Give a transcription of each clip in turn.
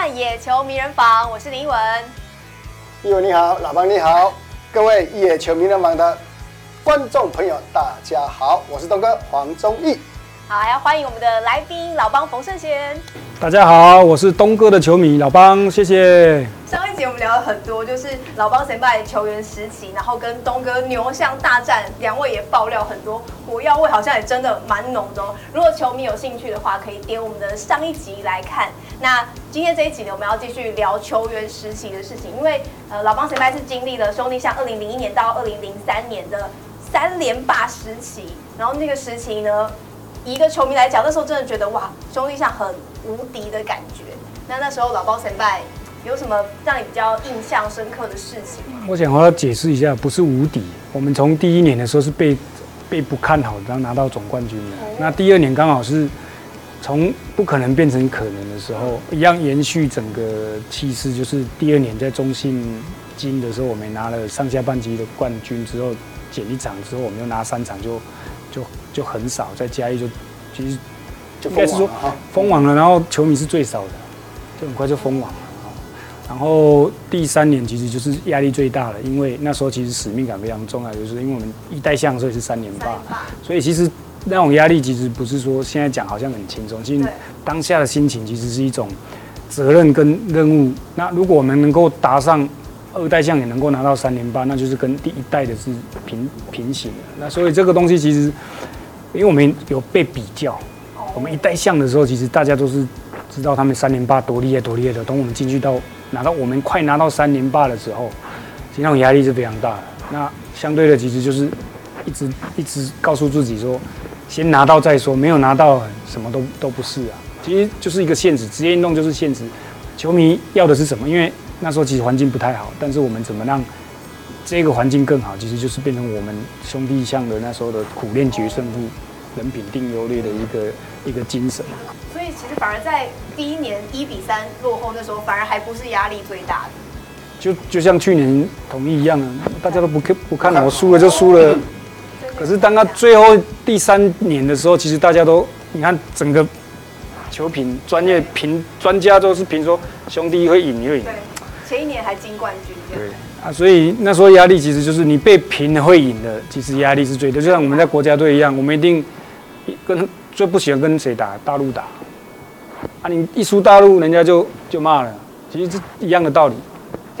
看野球名人房，我是林文。一文你好，老邦你好，各位野球名人房的观众朋友，大家好，我是东哥黄忠义。好，还要欢迎我们的来宾老邦冯胜贤。大家好，我是东哥的球迷老邦，谢谢。上一集我们聊了很多，就是老邦先辈球员时期，然后跟东哥牛象大战，两位也爆料很多火药味，好像也真的蛮浓的哦。如果球迷有兴趣的话，可以点我们的上一集来看。那今天这一集呢，我们要继续聊球员实习的事情，因为呃，老邦先辈是经历了兄弟像二零零一年到二零零三年的三连霸时期，然后那个时期呢，以一个球迷来讲，那时候真的觉得哇，兄弟像很无敌的感觉。那那时候老邦先辈有什么让你比较印象深刻的事情吗？我想我要解释一下，不是无敌。我们从第一年的时候是被被不看好，然后拿到总冠军的。哦、那第二年刚好是从不可能变成可能的时候，一样延续整个气势。就是第二年在中信金的时候，我们拿了上下半级的冠军之后，减一场之后，我们又拿三场就就就很少，再加一就其实。应该是说封网了，然后球迷是最少的，就很快就封网了。然后第三年其实就是压力最大了，因为那时候其实使命感非常重要，就是因为我们一代象，所以是三连霸，所以其实那种压力其实不是说现在讲好像很轻松，其实当下的心情其实是一种责任跟任务。那如果我们能够达上二代项也能够拿到三连霸，那就是跟第一代的是平平行的。那所以这个东西其实，因为我们有被比较。我们一代项的时候，其实大家都是知道他们三连霸多厉害多厉害的。等我们进去到拿到我们快拿到三连霸的时候，其实那种压力是非常大的。那相对的，其实就是一直一直告诉自己说，先拿到再说，没有拿到什么都都不是啊。其实就是一个现实，职业运动就是现实。球迷要的是什么？因为那时候其实环境不太好，但是我们怎么让这个环境更好？其实就是变成我们兄弟象的那时候的苦练决胜负。人品定优劣的一个一个精神，所以其实反而在第一年一比三落后的时候，反而还不是压力最大的。就就像去年统一一样啊，大家都不看不看了，我输了就输了。可是当他最后第三年的时候，其实大家都你看整个球评专业评专家都是评说兄弟会赢会赢。对，前一年还金冠军。对。啊，所以那时候压力其实就是你被评了会赢的，其实压力是最多。就像我们在国家队一样，我们一定。跟最不喜欢跟谁打？大陆打啊！你一输大陆，人家就就骂了。其实是一样的道理，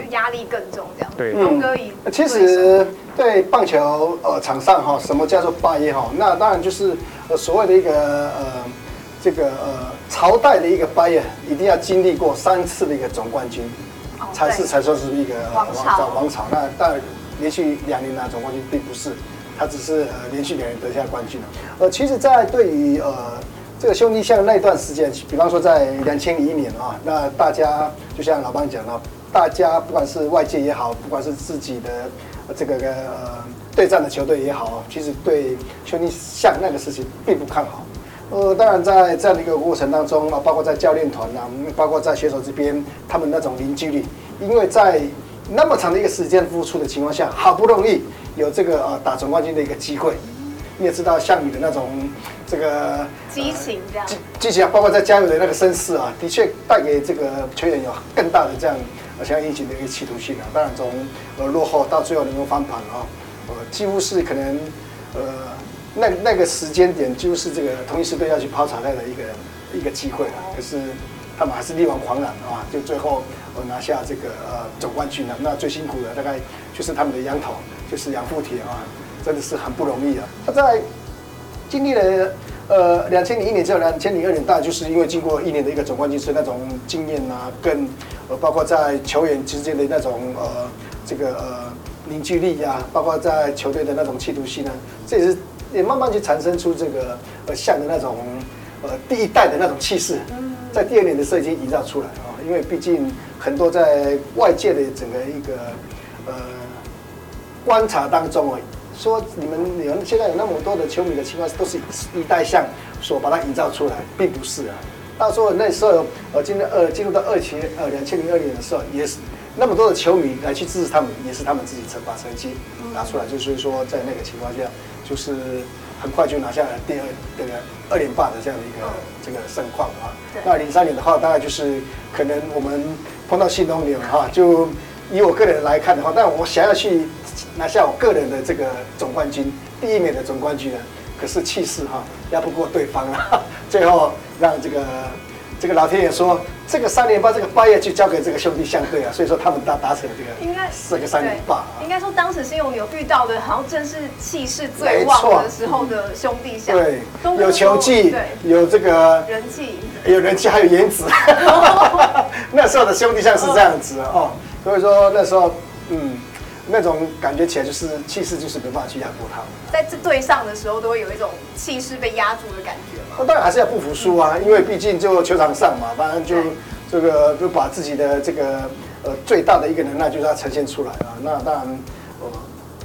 就压力更重这样。对，东哥以其实对棒球呃场上哈，什么叫做霸业哈？那当然就是呃所谓的一个呃这个呃朝代的一个霸业，一定要经历过三次的一个总冠军，哦、才是才算是一个王朝王朝。那但连续两年拿总冠军并不是。他只是呃连续两年得下冠军了，呃，其实，在对于呃这个兄弟像那段时间，比方说在两千零一年啊，那大家就像老邦讲了，大家不管是外界也好，不管是自己的这个呃对战的球队也好，其实对兄弟象那个事情并不看好。呃，当然在这样的一个过程当中啊，包括在教练团啊，包括在选手这边，他们那种凝聚力，因为在那么长的一个时间付出的情况下，好不容易。有这个呃打总冠军的一个机会，你也知道项羽的那种这个激情这样，激激情啊，包括在加油的那个声势啊，的确带给这个球员有更大的这样像疫情的一个企图性啊。当然从呃落后到最后能够翻盘啊，呃几乎是可能呃那那个时间点几乎是这个同一支队要去抛彩带的一个一个机会了。可是他们还是力挽狂澜啊，就最后呃拿下这个呃总冠军了。那最辛苦的大概就是他们的羊头。就是杨富铁啊，真的是很不容易啊。他在经历了呃两千零一年之后，两千零二年，大概就是因为经过一年的一个总冠军，是那种经验啊，跟呃包括在球员之间的那种呃这个呃凝聚力呀、啊，包括在球队的那种企图心啊，这也是也慢慢就产生出这个呃像的那种呃第一代的那种气势，在第二年的时候已经营造出来啊。因为毕竟很多在外界的整个一个呃。观察当中啊，说你们你们现在有那么多的球迷的情况，都是一代象所把它营造出来，并不是啊。到时候那时候呃，今天二进入到二千呃两千零二年的时候，也是那么多的球迷来去支持他们，也是他们自己成把成绩拿出来。就所以说，在那个情况下，就是很快就拿下了第二这个二连霸的这样的一个这个盛况啊。那零三年的话，大概就是可能我们碰到新东牛哈，就以我个人来看的话，但我想要去拿下我个人的这个总冠军，第一名的总冠军呢，可是气势哈压不过对方啊，最后让这个。这个老天爷说，这个三连霸，这个霸业就交给这个兄弟相对啊，所以说他们达达成了这个应该四个三连霸。应该说当时新龙有遇到的，好像正是气势最旺的时候的兄弟相。对，有球技，对，有这个人气，有人气，还有颜值。那时候的兄弟相是这样子哦，所以说那时候，嗯。那种感觉起来就是气势，就是没办法去压过他们。在这对上的时候，都会有一种气势被压住的感觉嘛。那当然还是要不服输啊，因为毕竟就球场上嘛，反正就这个就把自己的这个呃最大的一个能耐就是要呈现出来啊。那当然，呃，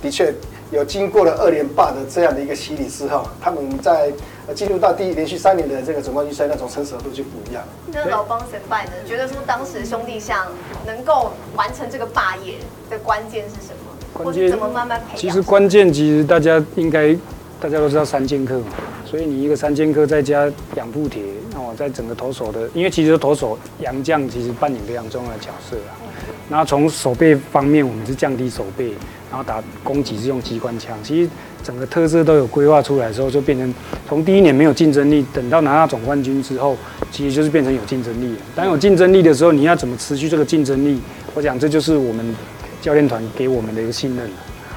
的确有经过了二连霸的这样的一个洗礼之后，他们在。进入到第一连续三年的这个总冠军赛，那种成熟度就不一样。那老帮神拜呢？觉得说当时兄弟象能够完成这个霸业的关键是什么？关键怎么慢慢培养？其实关键其实大家应该大家都知道三剑客嘛，所以你一个三剑客再加两部铁，那我在整个投手的，因为其实投手杨将其实扮演非常重要的角色啊。然后从守备方面，我们是降低守备，然后打攻击是用机关枪，其实。整个特色都有规划出来之后，就变成从第一年没有竞争力，等到拿到总冠军之后，其实就是变成有竞争力了。当有竞争力的时候，你要怎么持续这个竞争力？我想这就是我们教练团给我们的一个信任了。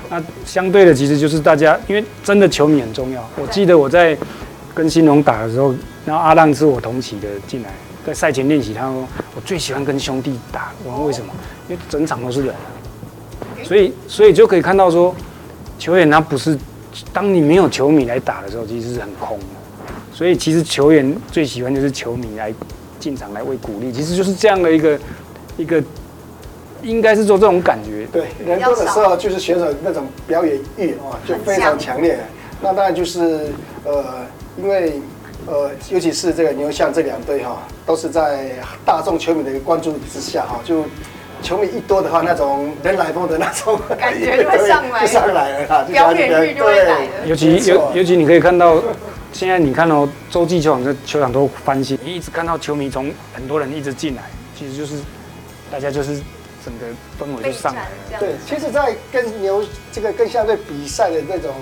那相对的，其实就是大家，因为真的球迷很重要。我记得我在跟新龙打的时候，然后阿浪是我同期的进来，在赛前练习，他说我最喜欢跟兄弟打。我问为什么？因为整场都是人，所以所以就可以看到说，球员他不是。当你没有球迷来打的时候，其实是很空的。所以其实球员最喜欢就是球迷来进场来为鼓励，其实就是这样的一个一个，应该是做这种感觉。对，人多的时候就是选手那种表演欲啊，就非常强烈。那当然就是呃，因为呃，尤其是这个牛象这两队哈，都是在大众球迷的一个关注之下哈，就。球迷一多的话，那种人来疯的那种感觉就会 上来，就上来了哈，表演欲就会来了。尤其尤尤其你可以看到，现在你看哦洲际球场这球场都翻新，你一直看到球迷从很多人一直进来，其实就是大家就是整个氛围就上来了。对，其实，在跟牛这个跟象队比赛的那种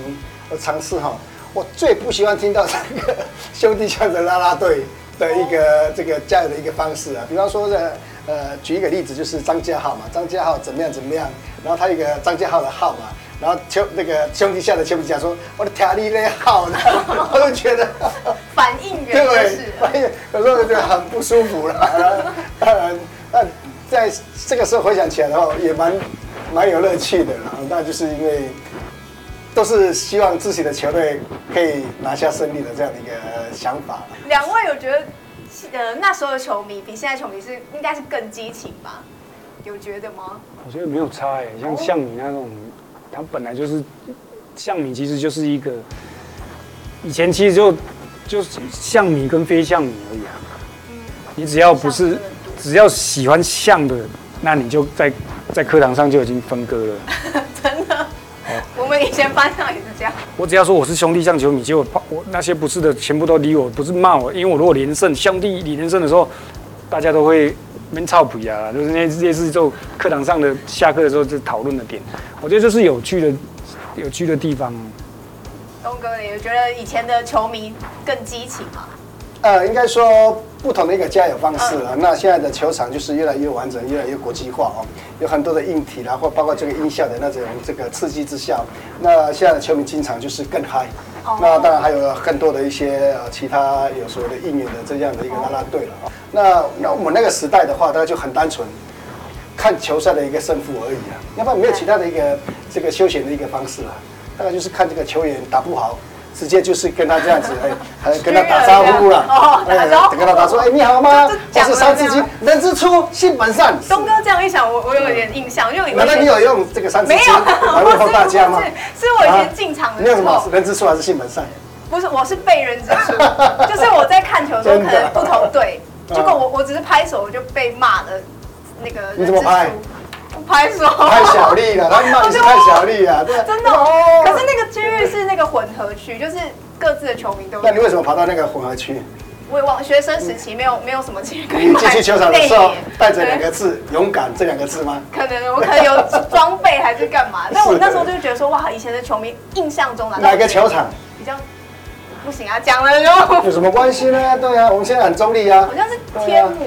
尝试哈，我最不喜欢听到这个兄弟象的啦啦队的一个这个加油的一个方式啊，比方说的。呃，举一个例子，就是张家浩嘛，张家浩怎么样怎么样，然后他一个张家浩的号嘛，然后球那个兄弟下的球迷讲说，我的天力那号呢，我就觉得反应原来 是，反应有时候就觉得很不舒服了。当然，那在这个时候回想起来的话，也蛮蛮有乐趣的啦。那就是因为都是希望自己的球队可以拿下胜利的这样的一个想法。两位有觉得？呃，那时候的球迷比现在球迷是应该是更激情吧？有觉得吗？我觉得没有差哎，像像你那种，他本来就是像你，其实就是一个以前其实就就是像你跟非像你而已啊。你只要不是只要喜欢像的，那你就在在课堂上就已经分割了。真的。我们以前班上也是这样。我只要说我是兄弟象球迷，结果我那些不是的全部都理我，不是骂我，因为我如果连胜，兄弟连胜的时候，大家都会闷臭皮啊，就是那些是就课堂上的下课的时候就讨论的点。我觉得这是有趣的，有趣的地方。东哥，你觉得以前的球迷更激情吗？呃，应该说不同的一个加油方式了。那现在的球场就是越来越完整，越来越国际化哦，有很多的硬体啦，或包括这个音效的那种这个刺激之下，那现在的球迷经常就是更嗨。那当然还有更多的一些呃其他有所谓的应援的这样的一个啦啦队了啊。那那我们那个时代的话，大家就很单纯，看球赛的一个胜负而已啊，要不然没有其他的一个这个休闲的一个方式啊，大概就是看这个球员打不好。直接就是跟他这样子，哎，还 跟他打招呼了，哦，打招，跟他打说，哎，你好吗？我是三字经，人之初，性本善。东哥这样一想，我我有点印象，因为难道你有用这个三字经来问候大家吗？是我以前进场的时候。人之初还是性本善？不是，我是被人之初，就是我在看球的时候，可能不同队，结果我我只是拍手，我就被骂了那个。你怎么拍？拍手，太小力了，他骂你是太小力了，对，真的哦。可是那个区域是那个混合区，就是各自的球迷都有。那你为什么跑到那个混合区？我也忘学生时期没有 没有什么钱可以进去球场的时候带着两个字“勇敢”这两个字吗？可能我可能有装备还是干嘛？但我那时候就觉得说，哇，以前的球迷印象中的哪个球场？比较不行啊，讲了就有什么关系呢？对啊，我们现在很中立啊。好像是天母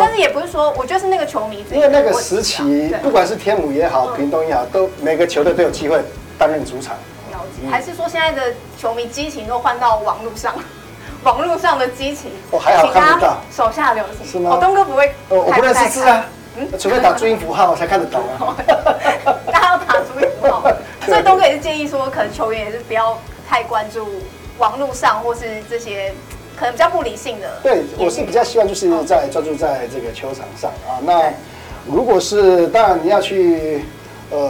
但是也不是说，我觉得是那个球迷自己因为那个时期，不管是天母也好，屏东也好，都每个球队都有机会担任主场。了解，还是说现在的球迷激情都换到网络上？网络上的激情，哦还好看不到。手下留情。是吗？哦，东哥不会，哦，我不认识字啊，嗯？除非打注音符号我才看得懂啊。大家要打注音符号，所以东哥也是建议说，可能球员也是不要太关注网络上或是这些可能比较不理性的。对，我是比较希望就是在专注在这个球场上啊。那如果是当然你要去呃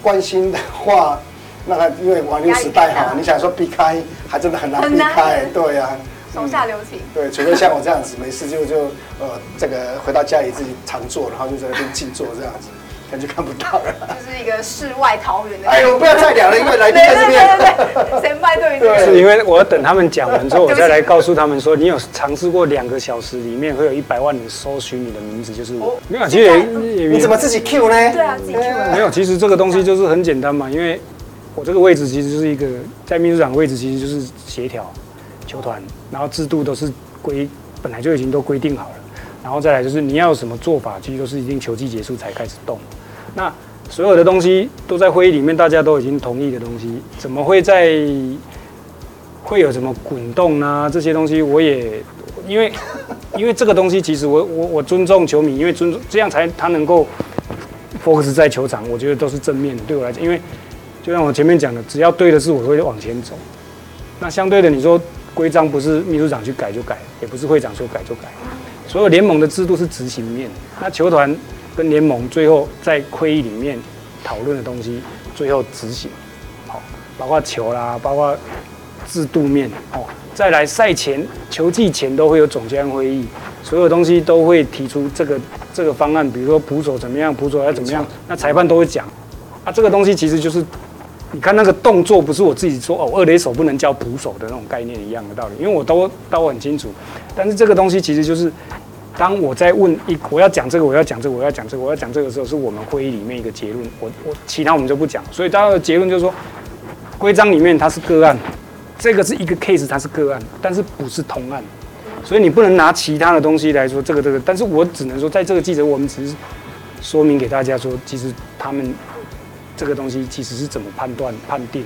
关心的话，那他因为网络时代哈，你想说避开还真的很难避开，对呀。手下留情。对，除非像我这样子，没事就就呃这个回到家里自己常坐，然后就在那边静坐这样子。感觉看不到了，就是一个世外桃源的。哎呦，不要再聊了，因为来宾在这边。对对对对，先拜对对。是因为我要等他们讲完之后，我再来告诉他们说，你有尝试过两个小时里面会有一百万人搜寻你的名字，就是我。没有，其实也你怎么自己 Q 呢？对啊，自己 Q。没有，其实这个东西就是很简单嘛，因为我这个位置其实就是一个在秘书长位置，其实就是协调球团，然后制度都是规本来就已经都规定好了，然后再来就是你要有什么做法，其实都是一定球季结束才开始动。那所有的东西都在会议里面，大家都已经同意的东西，怎么会在会有什么滚动啊？这些东西我也因为因为这个东西，其实我我我尊重球迷，因为尊重这样才他能够 focus 在球场，我觉得都是正面的。对我来讲，因为就像我前面讲的，只要对的事，我会往前走。那相对的，你说规章不是秘书长去改就改，也不是会长说改就改，所有联盟的制度是执行面，那球团。跟联盟最后在会议里面讨论的东西，最后执行，好，包括球啦，包括制度面，哦，再来赛前、球季前都会有总监会议，所有东西都会提出这个这个方案，比如说捕手怎么样，捕手要怎么样，那裁判都会讲，啊，这个东西其实就是，你看那个动作不是我自己说哦，二垒手不能叫捕手的那种概念一样的道理，因为我都都很清楚，但是这个东西其实就是。当我在问一，我要讲这个，我要讲这个，我要讲这个，我要讲这个的时候，是我们会议里面一个结论。我我其他我们就不讲。所以大家的结论就是说，规章里面它是个案，这个是一个 case，它是个案，但是不是同案。所以你不能拿其他的东西来说这个这个。但是我只能说，在这个记者，我们只是说明给大家说，其实他们这个东西其实是怎么判断判定。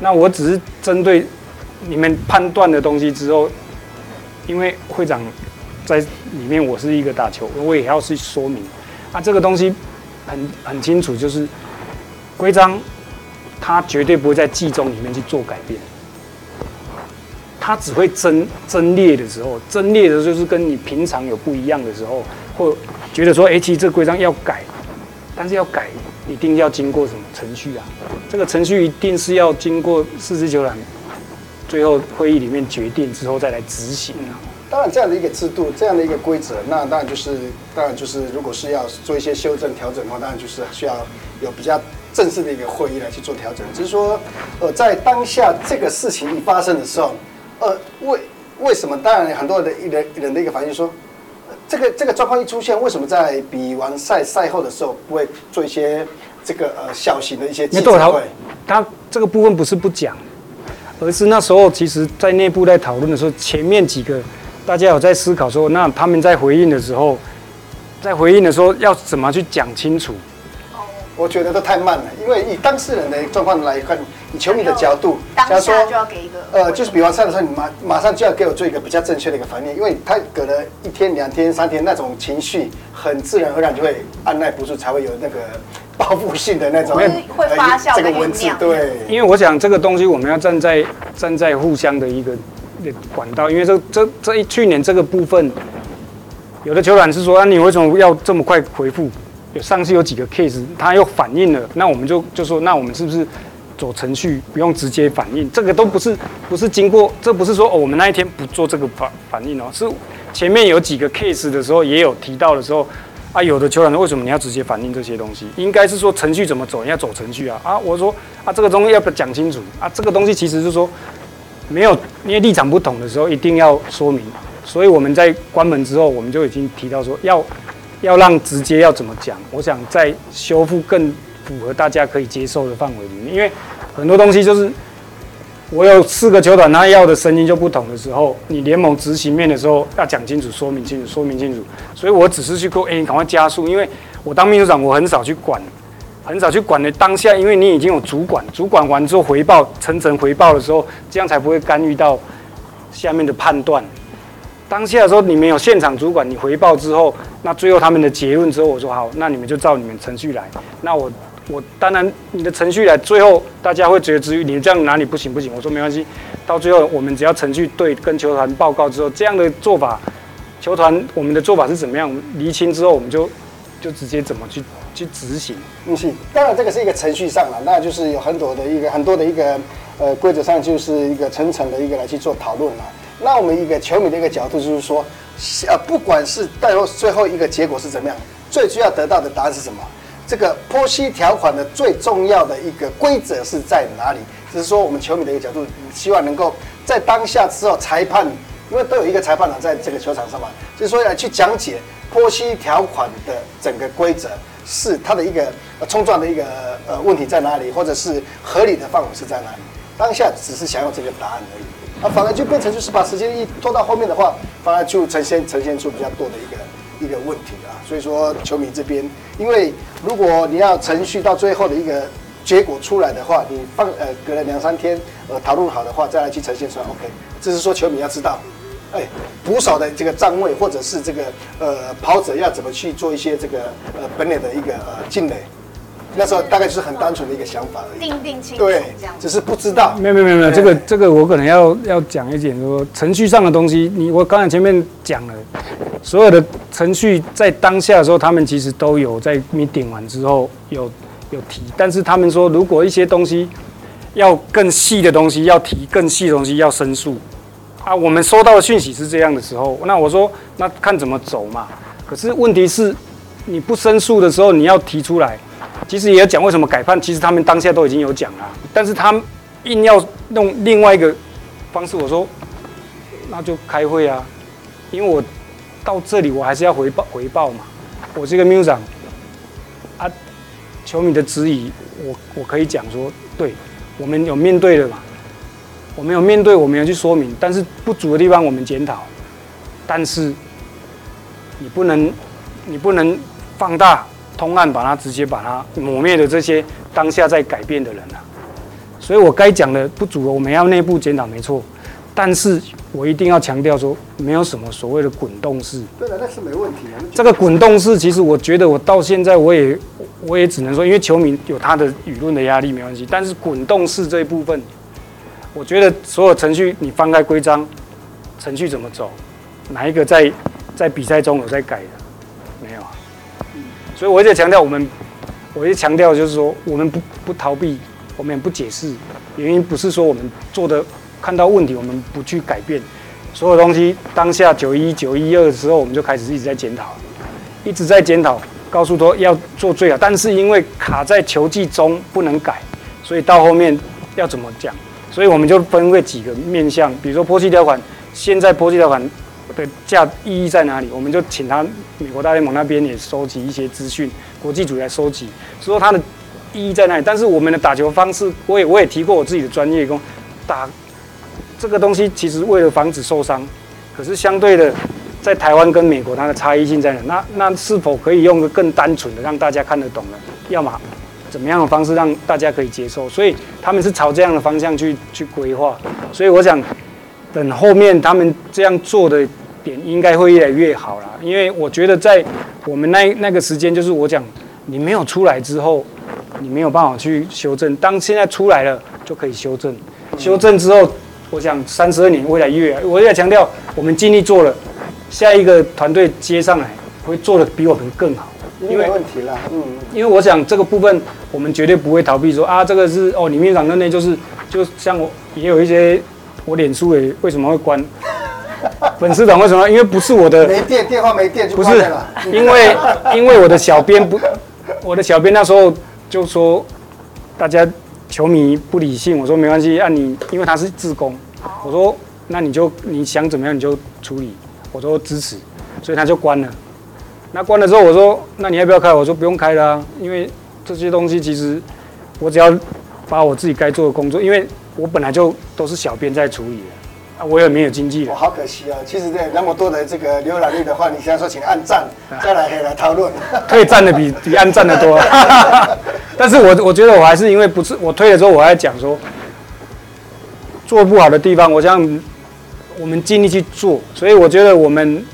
那我只是针对你们判断的东西之后，因为会长。在里面，我是一个打球，我也要去说明啊，这个东西很很清楚，就是规章，它绝对不会在季中里面去做改变，它只会争争列的时候，争列的就是跟你平常有不一样的时候，或觉得说，哎，其实这个规章要改，但是要改一定要经过什么程序啊？这个程序一定是要经过四支球团最后会议里面决定之后再来执行啊。当然，这样的一个制度，这样的一个规则，那当然就是，当然就是，如果是要做一些修正调整的话，当然就是需要有比较正式的一个会议来去做调整。只是说，呃，在当下这个事情一发生的时候，呃，为为什么？当然，很多人的人人的一个反应说，这个这个状况一出现，为什么在比完赛赛后的时候不会做一些这个呃小型的一些记者会？他这个部分不是不讲，而是那时候其实在内部在讨论的时候，前面几个。大家有在思考说，那他们在回应的时候，在回应的时候要怎么去讲清楚？我觉得都太慢了，因为以当事人的状况来看，以球迷的角度，当下就要给一个，呃，就是比完赛的时候，你马马上就要给我做一个比较正确的一个反应，因为他隔了一天、两天、三天，那种情绪很自然而然就会按捺不住，才会有那个报复性的那种会发酵的这个文字。对，因为我想这个东西我们要站在站在互相的一个。管道，因为这这这一去年这个部分，有的球团是说啊，你为什么要这么快回复？有上次有几个 case，他又反映了，那我们就就说，那我们是不是走程序，不用直接反应？这个都不是不是经过，这不是说哦，我们那一天不做这个反反应哦，是前面有几个 case 的时候也有提到的时候啊，有的球团为什么你要直接反映这些东西？应该是说程序怎么走，你要走程序啊啊，我说啊，这个东西要不要讲清楚啊？这个东西其实是说。没有，因为立场不同的时候，一定要说明。所以我们在关门之后，我们就已经提到说，要要让直接要怎么讲。我想在修复更符合大家可以接受的范围里面，因为很多东西就是我有四个球团，他要的声音就不同的时候，你联盟执行面的时候要讲清楚、说明清楚、说明清楚。所以我只是去说，哎，你赶快加速，因为我当秘书长，我很少去管。很少去管的当下，因为你已经有主管，主管完之后回报，层层回报的时候，这样才不会干预到下面的判断。当下的时候，你没有现场主管，你回报之后，那最后他们的结论之后，我说好，那你们就照你们程序来。那我我当然你的程序来，最后大家会觉得至于你这样哪里不行不行，我说没关系。到最后我们只要程序对，跟球团报告之后，这样的做法，球团我们的做法是怎么样，厘清之后，我们就就直接怎么去。去执行，嗯，是，当然这个是一个程序上了，那就是有很多的一个很多的一个呃规则上就是一个层层的一个来去做讨论了。那我们一个球迷的一个角度就是说，呃，不管是最后最后一个结果是怎么样，最需要得到的答案是什么？这个波西条款的最重要的一个规则是在哪里？只是说我们球迷的一个角度，希望能够在当下之后，裁判因为都有一个裁判长在这个球场上嘛，就是说来去讲解波西条款的整个规则。是他的一个冲撞的一个呃问题在哪里，或者是合理的范围是在哪里？当下只是想要这个答案而已，那反而就变成就是把时间一拖到后面的话，反而就呈现呈现出比较多的一个一个问题啊。所以说球迷这边，因为如果你要程序到最后的一个结果出来的话，你放呃隔了两三天呃讨论好的话，再来去呈现出来，OK，这是说球迷要知道。哎，捕手的这个站位，或者是这个呃跑者要怎么去做一些这个呃本垒的一个呃进垒，那时候大概就是很单纯的一个想法而已。定定清楚，对，只是不知道。没有没有没有，这个这个我可能要要讲一点说程序上的东西。你我刚才前面讲了，所有的程序在当下的时候，他们其实都有在 meeting 完之后有有提，但是他们说如果一些东西要更细的东西要提，更细的东西要申诉。啊，我们收到的讯息是这样的时候，那我说那看怎么走嘛。可是问题是，你不申诉的时候，你要提出来，其实也要讲为什么改判，其实他们当下都已经有讲了，但是他硬要用另外一个方式，我说那就开会啊，因为我到这里我还是要回报回报嘛，我这个秘书长啊，球迷的质疑，我我可以讲说，对我们有面对的嘛。我们有面对，我们有去说明，但是不足的地方我们检讨。但是你不能，你不能放大通案，把它直接把它抹灭的这些当下在改变的人啊。所以我该讲的不足，我们要内部检讨没错。但是我一定要强调说，没有什么所谓的滚动式。对的，那是没问题啊。这个滚动式，其实我觉得我到现在我也我也只能说，因为球迷有他的舆论的压力没关系。但是滚动式这一部分。我觉得所有程序，你翻开规章，程序怎么走，哪一个在在比赛中有在改的？没有啊。所以我一直强调，我们，我一直强调就是说，我们不不逃避，我们也不解释。原因不是说我们做的看到问题，我们不去改变。所有东西当下九一九一二的时候，我们就开始一直在检讨，一直在检讨，告诉说要做最好。但是因为卡在球技中不能改，所以到后面要怎么讲？所以我们就分为几个面向，比如说波西条款，现在波西条款的价意义在哪里？我们就请他美国大联盟那边也收集一些资讯，国际组来收集，说它的意义在哪里？但是我们的打球方式，我也我也提过我自己的专业，工打这个东西其实为了防止受伤，可是相对的，在台湾跟美国它的差异性在哪？那那是否可以用个更单纯的让大家看得懂的？要么？怎么样的方式让大家可以接受？所以他们是朝这样的方向去去规划。所以我想，等后面他们这样做的点应该会越来越好啦。因为我觉得在我们那那个时间，就是我讲你没有出来之后，你没有办法去修正。当现在出来了，就可以修正。修正之后，我想三十二年未来越来，我也强调我们尽力做了，下一个团队接上来会做得比我们更好。因为没问题了，嗯，因为我想这个部分我们绝对不会逃避说，啊，这个是哦，里面讲的那就是，就像我也有一些我脸书也为什么会关粉丝团为什么？因为不是我的没电，电话没电就不是，因为 因为我的小编不，我的小编那时候就说大家球迷不理性，我说没关系，按、啊、你，因为他是自工，我说那你就你想怎么样你就处理，我说支持，所以他就关了。那关了之后我说那你要不要开？我说不用开了啊，因为这些东西其实我只要把我自己该做的工作，因为我本来就都是小编在处理的。我也没有经纪人，我好可惜啊！其实这那么多的这个浏览率的话，你现在说请按赞，再来可以来讨论，可以赞的比比按赞的多。但是我我觉得我还是因为不是我推了之后，我还讲说做不好的地方，我想我们尽力去做。所以我觉得我们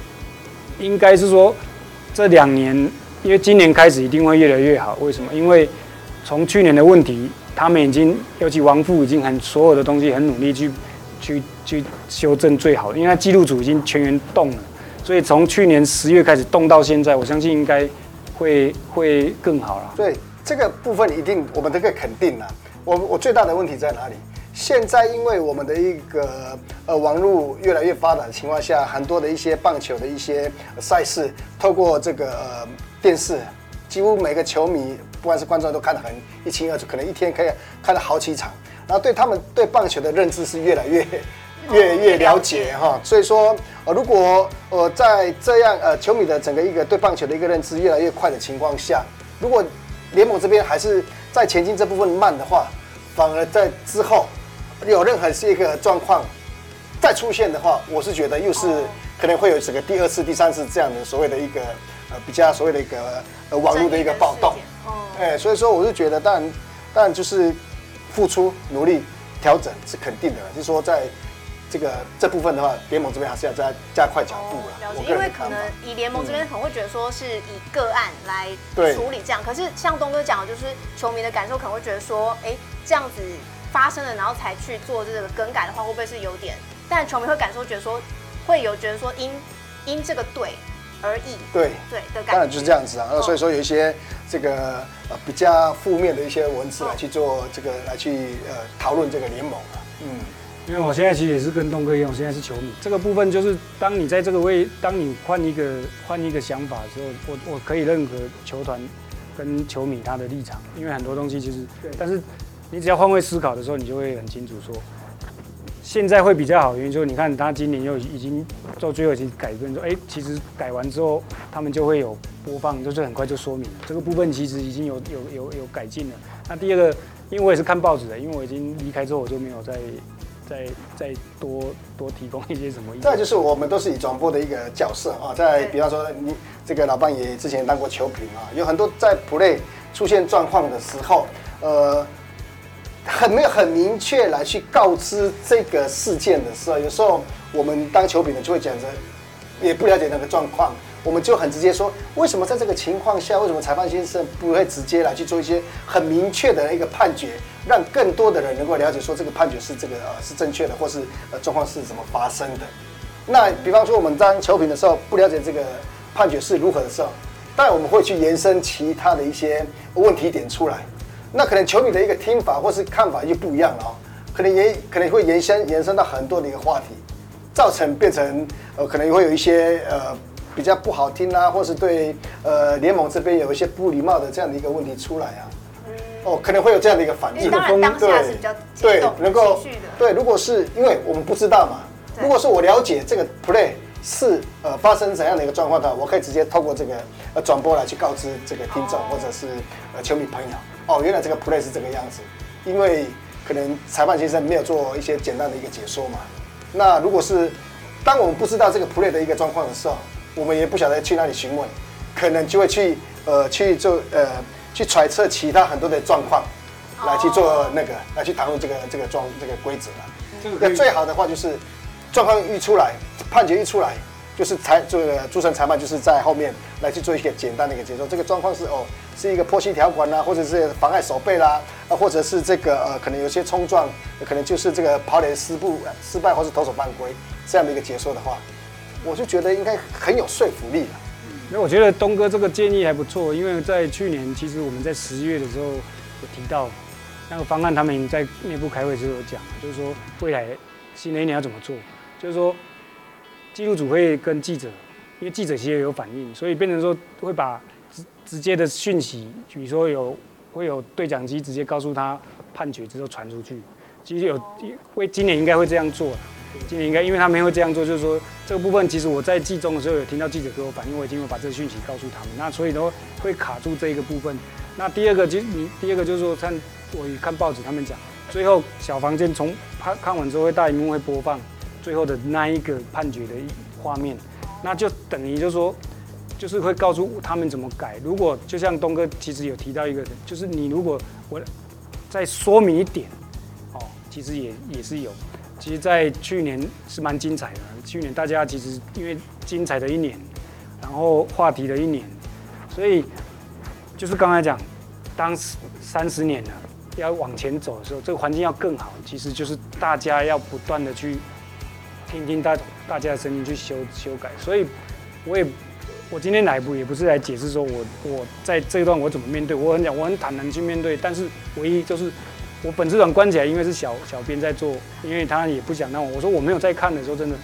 应该是说这两年，因为今年开始一定会越来越好。为什么？因为从去年的问题，他们已经尤其王富已经很所有的东西很努力去。去去修正最好，因为他记录组已经全员动了，所以从去年十月开始动到现在，我相信应该会会更好了。对这个部分一定我们都可以肯定了。我我最大的问题在哪里？现在因为我们的一个呃网络越来越发达的情况下，很多的一些棒球的一些赛事，透过这个呃电视，几乎每个球迷不管是观众都看得很一清二楚，可能一天可以看了好几场。然后对他们对棒球的认知是越来越越越了解哈，所以说呃如果呃在这样呃球迷的整个一个对棒球的一个认知越来越快的情况下，如果联盟这边还是在前进这部分慢的话，反而在之后有任何是一个状况再出现的话，我是觉得又是可能会有整个第二次、第三次这样的所谓的一个呃比较所谓的一个呃网络的一个暴动，哎，所以说我是觉得，当然当然就是。付出努力调整是肯定的，就是说在这个这部分的话，联盟这边还是要再加快脚步了。了解，因为可能以联盟这边可能会觉得说是以个案来处理这样，可是像东哥讲的，就是球迷的感受可能会觉得说，哎，这样子发生了，然后才去做这个更改的话，会不会是有点？但球迷会感受觉得说，会有觉得说因因这个对。而已，对对的，当然就是这样子啊。那所以说有一些这个呃比较负面的一些文字来去做这个来去呃讨论这个联盟啊。嗯，因为我现在其实也是跟东哥一样，我现在是球迷。这个部分就是当你在这个位，当你换一个换一个想法的时候，我我可以认可球团跟球迷他的立场，因为很多东西其实，但是你只要换位思考的时候，你就会很清楚说。现在会比较好，因为就是你看他今年又已经做最后已经改变说，哎，其实改完之后他们就会有播放，就是很快就说明这个部分其实已经有有有有改进了。那第二个，因为我也是看报纸的，因为我已经离开之后我就没有再再再多多提供一些什么意见。再就是我们都是以转播的一个角色啊，在比方说你这个老伴也之前当过球评啊，有很多在 play 出现状况的时候，呃。很没有很明确来去告知这个事件的时候，有时候我们当球评的就会讲着，也不了解那个状况，我们就很直接说，为什么在这个情况下，为什么裁判先生不会直接来去做一些很明确的一个判决，让更多的人能够了解说这个判决是这个呃是正确的，或是呃状况是怎么发生的。那比方说我们当球评的时候不了解这个判决是如何的时候，当然我们会去延伸其他的一些问题点出来。那可能球迷的一个听法或是看法就不一样了哦，可能也可能会延伸延伸到很多的一个话题，造成变成呃可能会有一些呃比较不好听啊，或是对呃联盟这边有一些不礼貌的这样的一个问题出来啊，哦可能会有这样的一个反应，对对，能够对，如果是因为我们不知道嘛，如果是我了解这个 play 是呃发生怎样的一个状况的话，我可以直接透过这个呃转播来去告知这个听众或者是呃球迷朋友。哦，原来这个 play 是这个样子，因为可能裁判先生没有做一些简单的一个解说嘛。那如果是当我们不知道这个 play 的一个状况的时候，我们也不晓得去哪里询问，可能就会去呃去做呃去揣测其他很多的状况，来去做那个来去谈论这个这个状这个规则了。那最好的话就是状况一出来，判决一出来。就是裁这个主审裁判就是在后面来去做一个简单的一个解说，这个状况是哦，是一个破膝条款啦，或者是妨碍守备啦，啊，或者是这个呃可能有些冲撞，可能就是这个跑垒失误失败或是投手犯规这样的一个解说的话，我就觉得应该很有说服力了。那我觉得东哥这个建议还不错，因为在去年其实我们在十一月的时候有提到那个方案，他们在内部开会时候有讲，就是说未来新的一年要怎么做，就是说。记录组会跟记者，因为记者其实也有反应，所以变成说会把直直接的讯息，比如说有会有对讲机直接告诉他判决之后传出去，其实有会今年应该会这样做。今年应该，因为他们会这样做，就是说这个部分，其实我在季中的时候有听到记者给我反映，我已经有把这个讯息告诉他们，那所以都会卡住这一个部分。那第二个就你第二个就是说，看我看报纸他们讲，最后小房间从看看完之后会大荧幕会播放最后的那一个判决的画面，那就等于就是说，就是会告诉他们怎么改。如果就像东哥其实有提到一个，就是你如果我再说明一点，哦，其实也也是有。其实，在去年是蛮精彩的。去年大家其实因为精彩的一年，然后话题的一年，所以就是刚才讲，当时三十年了，要往前走的时候，这个环境要更好。其实就是大家要不断的去听听大大家的声音，去修修改。所以，我也我今天来不也不是来解释说我我在这一段我怎么面对，我很讲我很坦然去面对，但是唯一就是。我粉丝团关起来，因为是小小编在做，因为他也不想让我。我说我没有在看的时候，真的，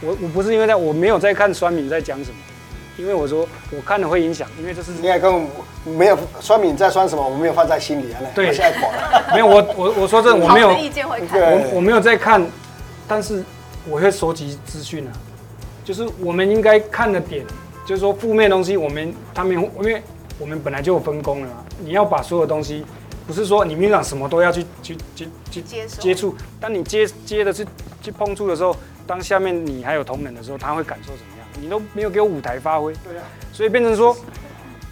我我不是因为在我没有在看酸敏在讲什么，因为我说我看了会影响，因为这是。你还跟我没有酸敏在酸什么，我没有放在心里啊。对，现在没有我我我说真的我没有意见会，我我没有在看，但是我会收集资讯啊，就是我们应该看的点，就是说负面东西，我们他们因为我们本来就有分工了嘛，你要把所有东西。不是说你民进党什么都要去去去去接接触，当你接接的是去碰触的时候，当下面你还有同仁的时候，他会感受怎么样？你都没有给我舞台发挥，对啊，所以变成说，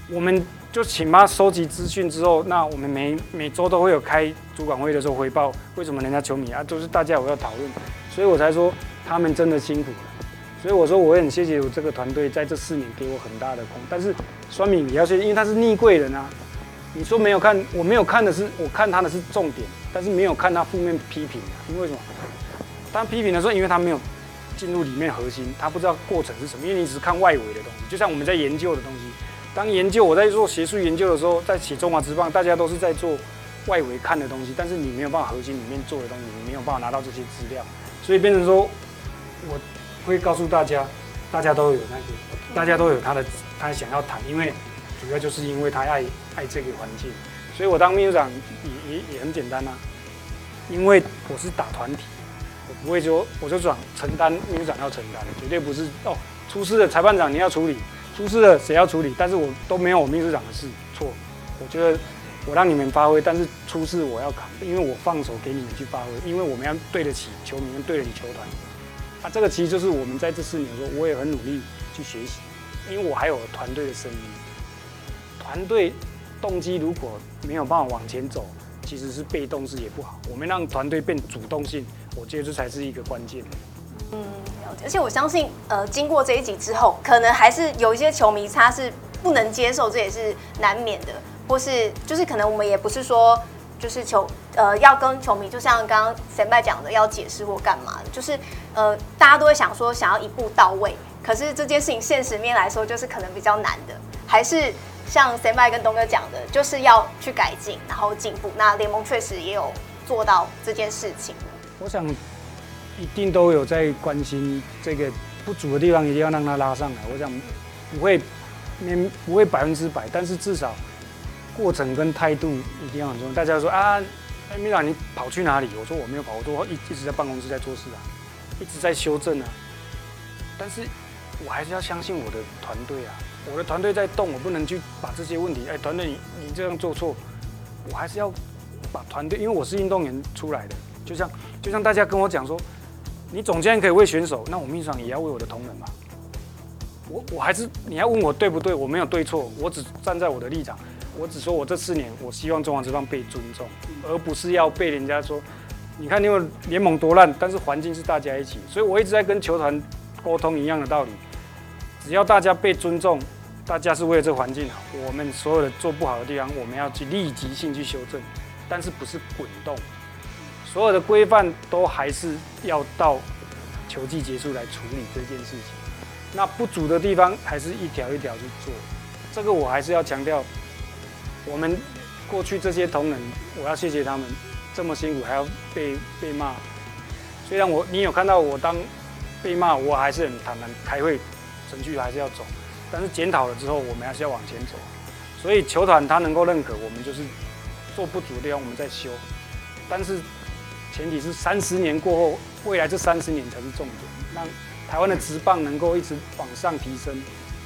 我们就请妈收集资讯之后，那我们每每周都会有开主管会的时候回报，为什么人家球迷啊，都是大家我要讨论，所以我才说他们真的辛苦了，所以我说我也很谢谢我这个团队在这四年给我很大的空，但是酸民也要谢，因为他是逆贵人啊。你说没有看，我没有看的是，我看他的是重点，但是没有看他负面批评啊。因为什么？当批评的时候，因为他没有进入里面核心，他不知道过程是什么。因为你只是看外围的东西，就像我们在研究的东西。当研究我在做学术研究的时候，在写中华之棒，大家都是在做外围看的东西，但是你没有办法核心里面做的东西，你没有办法拿到这些资料，所以变成说，我会告诉大家，大家都有那个，大家都有他的他想要谈，因为。主要就是因为他爱爱这个环境，所以我当秘书长也也也很简单啊，因为我是打团体，我不会说我就想承担秘书长要承担，绝对不是哦，出事的裁判长你要处理，出事了谁要处理，但是我都没有我秘书长的事错，我觉得我让你们发挥，但是出事我要扛，因为我放手给你们去发挥，因为我们要对得起球迷，对得起球团，啊，这个其实就是我们在这四年说，我也很努力去学习，因为我还有团队的声音。团队动机如果没有办法往前走，其实是被动式也不好。我们让团队变主动性，我觉得这才是一个关键。嗯，而且我相信，呃，经过这一集之后，可能还是有一些球迷他是不能接受，这也是难免的。或是就是可能我们也不是说就是球呃要跟球迷，就像刚刚前辈讲的要解释或干嘛的，就是呃大家都会想说想要一步到位，可是这件事情现实面来说就是可能比较难的，还是。像 Sam 跟东哥讲的，就是要去改进，然后进步。那联盟确实也有做到这件事情。我想一定都有在关心这个不足的地方，一定要让他拉上来。我想不会，没不会百分之百，但是至少过程跟态度一定要很重要。大家说啊，米朗你跑去哪里？我说我没有跑，我都一一直在办公室在做事啊，一直在修正啊。但是我还是要相信我的团队啊。我的团队在动，我不能去把这些问题。哎，团队你你这样做错，我还是要把团队，因为我是运动员出来的，就像就像大家跟我讲说，你总监可以为选手，那我秘书长也要为我的同仁嘛。我我还是你要问我对不对？我没有对错，我只站在我的立场，我只说我这四年我希望中华职棒被尊重，而不是要被人家说，你看因为联盟多烂，但是环境是大家一起，所以我一直在跟球团沟通一样的道理，只要大家被尊重。大家是为了这环境好，我们所有的做不好的地方，我们要去立即性去修正，但是不是滚动，所有的规范都还是要到球季结束来处理这件事情。那不足的地方，还是一条一条去做。这个我还是要强调，我们过去这些同仁，我要谢谢他们这么辛苦，还要被被骂。虽然我你有看到我当被骂，我还是很坦然，开会程序还是要走。但是检讨了之后，我们还是要往前走。所以球团他能够认可我们，就是做不足的地方我们在修。但是前提是三十年过后，未来这三十年才是重点，让台湾的职棒能够一直往上提升，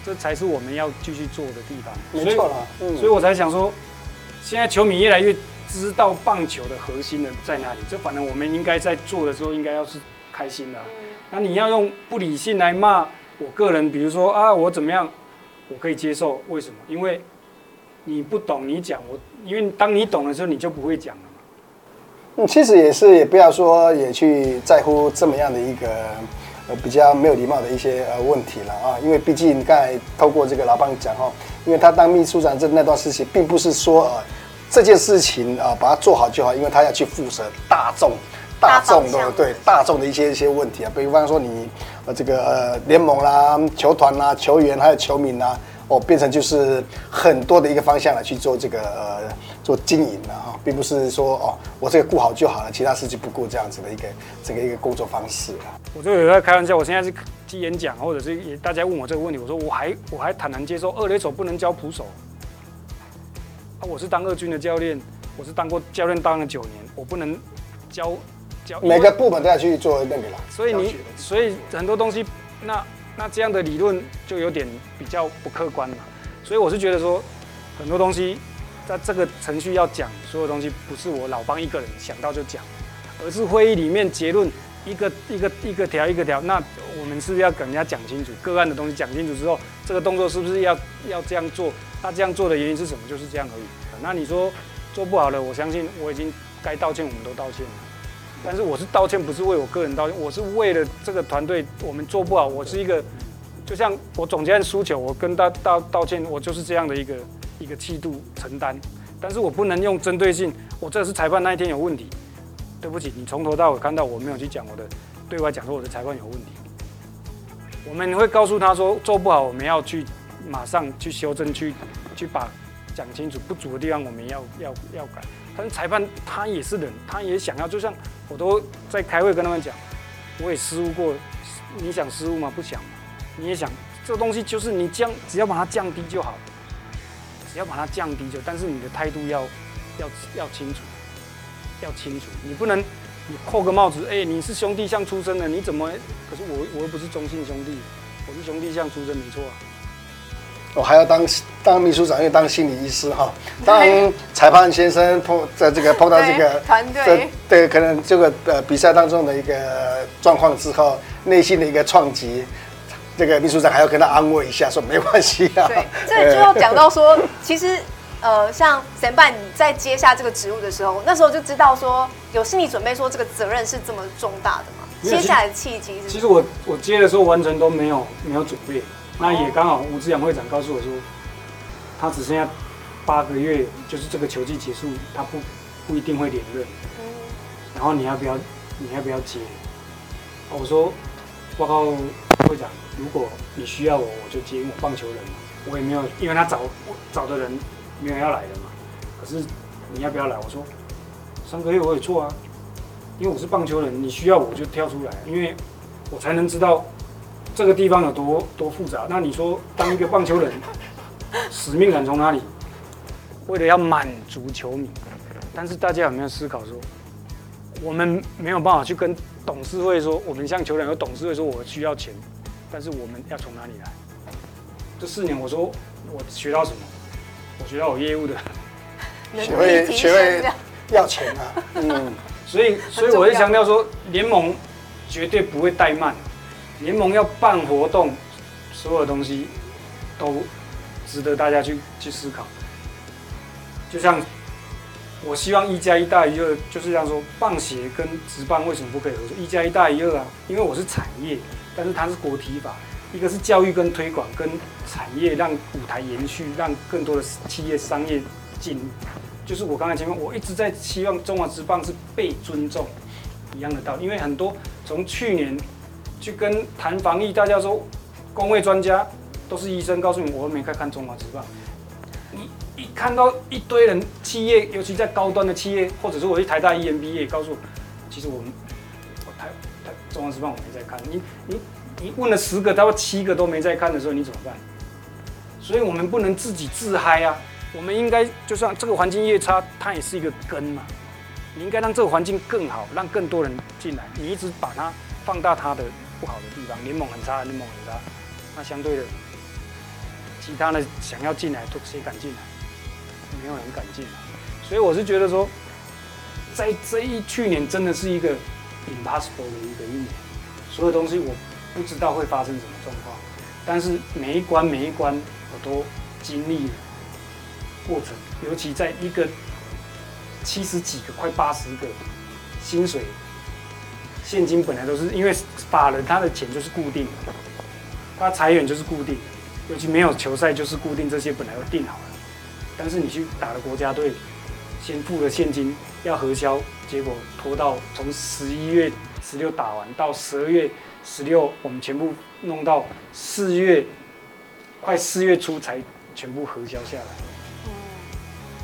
这才是我们要继续做的地方。没错啦，嗯，所以我才想说，现在球迷越来越知道棒球的核心的在哪里，这反正我们应该在做的时候，应该要是开心的。那你要用不理性来骂我个人，比如说啊，我怎么样，我可以接受，为什么？因为你不懂，你讲我，因为当你懂的时候，你就不会讲了嘛。嗯，其实也是，也不要说也去在乎这么样的一个呃比较没有礼貌的一些呃问题了啊，因为毕竟刚才透过这个老棒讲哦，因为他当秘书长这那段事情，并不是说呃。这件事情啊，把它做好就好，因为他要去负责大众、大众的对大众的一些一些问题啊。比方说你呃这个呃联盟啦、球团啦、球员还有球迷啦，哦，变成就是很多的一个方向来去做这个呃做经营的哈，并不是说哦我这个顾好就好了，其他事情不顾这样子的一个这个一个工作方式啊。我就有在开玩笑，我现在是去演讲，或者是也大家问我这个问题，我说我还我还坦然接受二垒手不能教捕手。啊我是当二军的教练，我是当过教练当了九年，我不能教教每个部门都要去做那个了。所以你所以很多东西，那那这样的理论就有点比较不客观嘛。所以我是觉得说，很多东西在这个程序要讲，所有东西不是我老帮一个人想到就讲，而是会议里面结论一个一个一个条一个条。那我们是不是要跟人家讲清楚个案的东西讲清楚之后，这个动作是不是要要这样做？他这样做的原因是什么？就是这样而已。那你说做不好了，我相信我已经该道歉，我们都道歉了。但是我是道歉，不是为我个人道歉，我是为了这个团队，我们做不好。我是一个，就像我总监输球，我跟他道道歉，我就是这样的一个一个气度承担。但是我不能用针对性，我这是裁判那一天有问题，对不起，你从头到尾看到我没有去讲我的对外讲说我的裁判有问题。我们会告诉他说做不好，我们要去。马上去修正，去去把讲清楚不足的地方，我们要要要改。但是裁判他也是人，他也想要，就像我都在开会跟他们讲，我也失误过，你想失误吗？不想。你也想，这个东西就是你降，只要把它降低就好，只要把它降低就。但是你的态度要要要清楚，要清楚。你不能你扣个帽子，哎，你是兄弟相出身的，你怎么？可是我我又不是中性兄弟，我是兄弟相出身，没错啊。我还要当当秘书长，又当心理医师哈。当裁判先生碰在这个 碰到这个团队，对，可能这个呃比赛当中的一个状况之后，内心的一个创击，这个秘书长还要跟他安慰一下，说没关系啊。对，这就要讲到说，其实呃，像先辈你在接下这个职务的时候，那时候就知道说有心理准备，说这个责任是这么重大的嘛。接下来的契机是，其实我我接的时候完全都没有没有准备。那也刚好，吴志扬会长告诉我说，他只剩下八个月，就是这个球季结束，他不不一定会连任。然后你要不要，你要不要接？我说，报告会长，如果你需要我，我就接。我棒球人，我也没有，因为他找找的人没有要来的嘛。可是你要不要来？我说，三个月我也做啊，因为我是棒球人，你需要我就跳出来，因为我才能知道。这个地方有多多复杂？那你说，当一个棒球人，使命感从哪里？为了要满足球迷，但是大家有没有思考说，我们没有办法去跟董事会说，我们像球场有董事会说，我需要钱，但是我们要从哪里来？这四年，我说我学到什么？我学到我业务的，学会学会要钱啊！嗯，所以所以我就强调说，联盟绝对不会怠慢。联盟要办活动，所有的东西都值得大家去去思考。就像我希望一加一大于二，就是这样说，棒协跟职棒为什么不可以合作？一加一大于二啊，因为我是产业，但是它是国体法，一个是教育跟推广，跟产业让舞台延续，让更多的企业商业进。就是我刚才前面我一直在希望中华职棒是被尊重一样的道理，因为很多从去年。去跟谈防疫，大家说，公卫专家都是医生，告诉你我没看看中华职棒。你看到一堆人，企业，尤其在高端的企业，或者是我去台大 EMBA，告诉我，其实我们我台台中华职棒我没在看。你你你问了十个，他说七个都没在看的时候，你怎么办？所以我们不能自己自嗨啊！我们应该就算这个环境越差，它也是一个根嘛。你应该让这个环境更好，让更多人进来。你一直把它放大它的不好的地方，联盟很差，联盟很差，那相对的，其他的想要进来都谁敢进来？没有人敢进。所以我是觉得说，在这一去年真的是一个 impossible 的一个一年，所有东西我不知道会发生什么状况，但是每一关每一关我都经历了过程，尤其在一个。七十几个，快八十个，薪水、现金本来都是因为法人他的钱就是固定的，他裁员就是固定的，尤其没有球赛就是固定，这些本来都定好了。但是你去打了国家队，先付了现金要核销，结果拖到从十一月十六打完到十二月十六，我们全部弄到四月，快四月初才全部核销下来。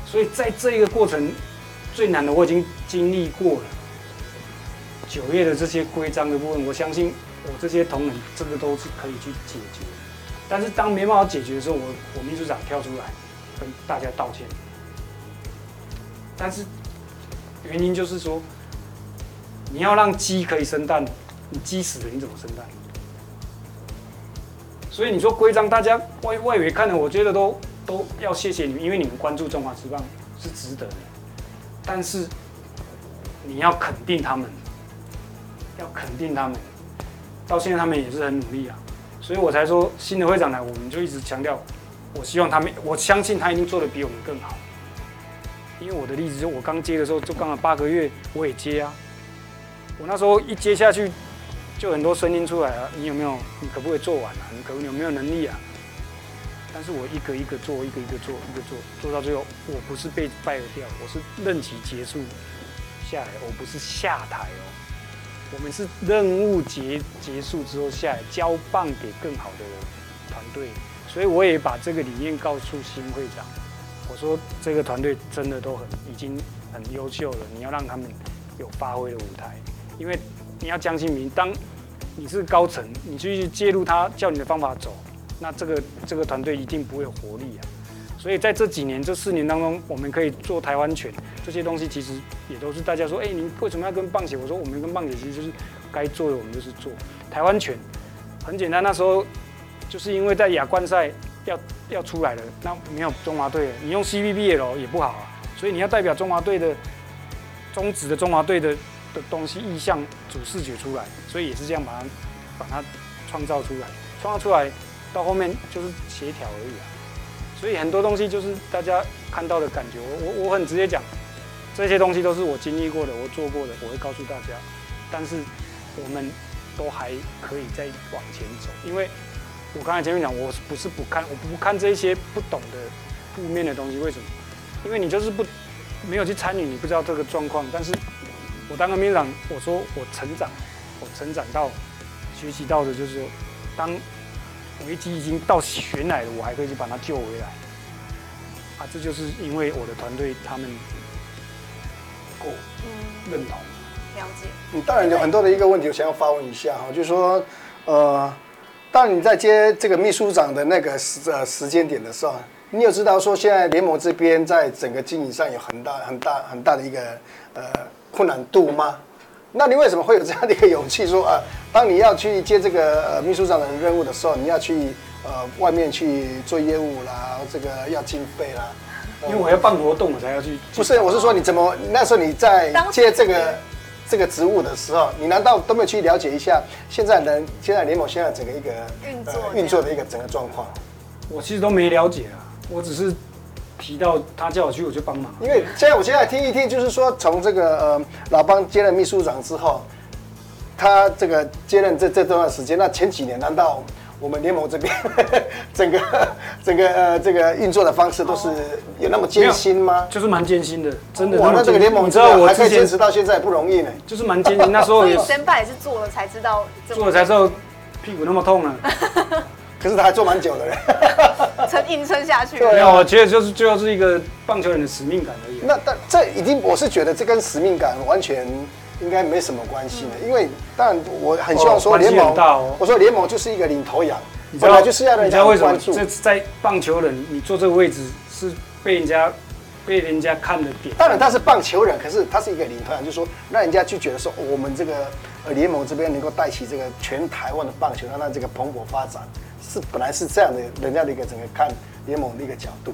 所以在这一个过程。最难的我已经经历过了，九月的这些规章的部分，我相信我这些同仁这个都是可以去解决。但是当没办法解决的时候，我我秘书长跳出来跟大家道歉。但是原因就是说，你要让鸡可以生蛋，你鸡死了你怎么生蛋？所以你说规章，大家外外围看了，我觉得都都要谢谢你们，因为你们关注中华职棒是值得的。但是你要肯定他们，要肯定他们，到现在他们也是很努力啊，所以我才说新的会长来，我们就一直强调，我希望他们，我相信他一定做得比我们更好。因为我的例子就我刚接的时候就刚好八个月，我也接啊，我那时候一接下去，就很多声音出来啊，你有没有？你可不可以做完啊？你可不有没有能力啊？但是我一个一个做，一个一个做，一个做，做到最后，我不是被 fire 掉，我是任期结束下来，我不是下台哦，我们是任务结结束之后下来交棒给更好的团队，所以我也把这个理念告诉新会长，我说这个团队真的都很已经很优秀了，你要让他们有发挥的舞台，因为你要将心比心，当你是高层，你去介入他，叫你的方法走。那这个这个团队一定不会有活力啊，所以在这几年这四年当中，我们可以做台湾犬这些东西，其实也都是大家说，哎，你为什么要跟棒协？我说我们跟棒协其实就是该做的，我们就是做台湾犬。很简单，那时候就是因为在亚冠赛要要出来了，那没有中华队，你用 CBBL 也不好啊，所以你要代表中华队的中职的中华队的的东西意向主视觉出来，所以也是这样把它把它创造出来，创造出来。到后面就是协调而已啊，所以很多东西就是大家看到的感觉。我我我很直接讲，这些东西都是我经历过的，我做过的，我会告诉大家。但是我们都还可以再往前走，因为我刚才前面讲，我不是不看，我不看这些不懂的负面的东西。为什么？因为你就是不没有去参与，你不知道这个状况。但是我当个秘书长，我说我成长，我成长到学习到的就是说，当。危机已经到悬崖了，我还可以去把它救回来啊！这就是因为我的团队他们够认同、了解。你当然有很多的一个问题，我想要发问一下哈，就是说，呃，当你在接这个秘书长的那个时呃时间点的时候，你有知道说现在联盟这边在整个经营上有很大很大很大的一个呃困难度吗？那你为什么会有这样的一个勇气说啊？当你要去接这个呃秘书长的任务的时候，你要去呃外面去做业务啦，这个要经费啦。因为我要办活动，我才要去。不是，我是说你怎么那时候你在接这个这个职务的时候，你难道都没有去了解一下现在人现在联盟现在整个一个运作运作的一个整个状况？我其实都没了解啊，我只是。提到他叫我去，我就帮忙。因为现在我现在听一听，就是说从这个呃老邦接任秘书长之后，他这个接任这这段时间，那前几年难道我们联盟这边 整个整个呃这个运作的方式都是有那么艰辛吗？就是蛮艰辛的，真的。哇，那这个联盟你知道我还可以坚持到现在不容易呢。就是蛮艰辛，那时候也。先辈也是做了才知道。做了才知道屁股那么痛呢。可是他还做蛮久的嘞，撑硬 撑下去。没有，我觉得就是最后是一个棒球人的使命感而已。那但这已经，我是觉得这跟使命感完全应该没什么关系的，因为当然我很希望说联盟，我说联盟就是一个领头羊，本来就是要人家关注。这在棒球人，你坐这个位置是被人家被人家看的点。当然他是棒球人，可是他是一个领头羊，就是说让人家去觉得说，我们这个呃联盟这边能够带起这个全台湾的棒球，让它这个蓬勃发展，是本来是这样的，人家的一个整个看联盟的一个角度。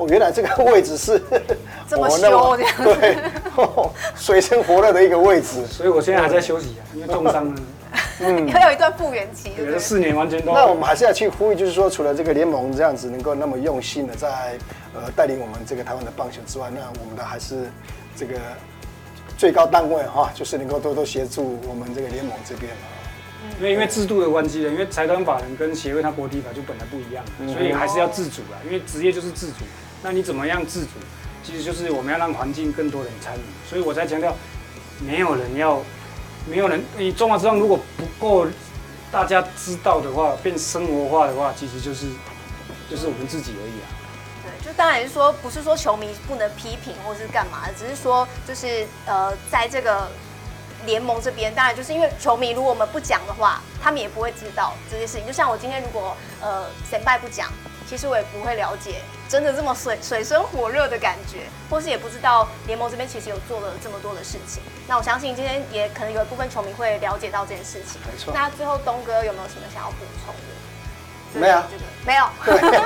哦，原来这个 位置是 这么修这样子，对，哦，水深火热的一个位置。所以我现在还在休息啊，因为重伤了。嗯，还有一段复原期，对，四年完全都。那我们还是要去呼吁，就是说，除了这个联盟这样子能够那么用心的在呃带领我们这个台湾的棒球之外，那我们的还是这个最高单位哈，就是能够多多协助我们这个联盟这边啊。因为因为制度的关系呢，因为财团法人跟协会它国体法就本来不一样，所以还是要自主啦。因为职业就是自主，那你怎么样自主？其实就是我们要让环境更多人参与，所以我才强调，没有人要，没有人。你中华职棒如果不够大家知道的话，变生活化的话，其实就是就是我们自己而已啊。对，就当然是说，不是说球迷不能批评或是干嘛，只是说就是呃，在这个。联盟这边当然就是因为球迷，如果我们不讲的话，他们也不会知道这些事情。就像我今天如果呃神拜不讲，其实我也不会了解真的这么水水深火热的感觉，或是也不知道联盟这边其实有做了这么多的事情。那我相信今天也可能有一部分球迷会了解到这件事情。没错。那最后东哥有没有什么想要补充的？没有，这个没有。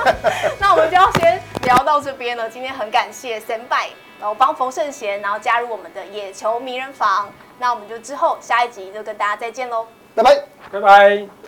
那我们就要先聊到这边了。今天很感谢先辈，然后帮冯胜贤，然后加入我们的野球迷人房。那我们就之后下一集就跟大家再见喽，拜拜，拜拜。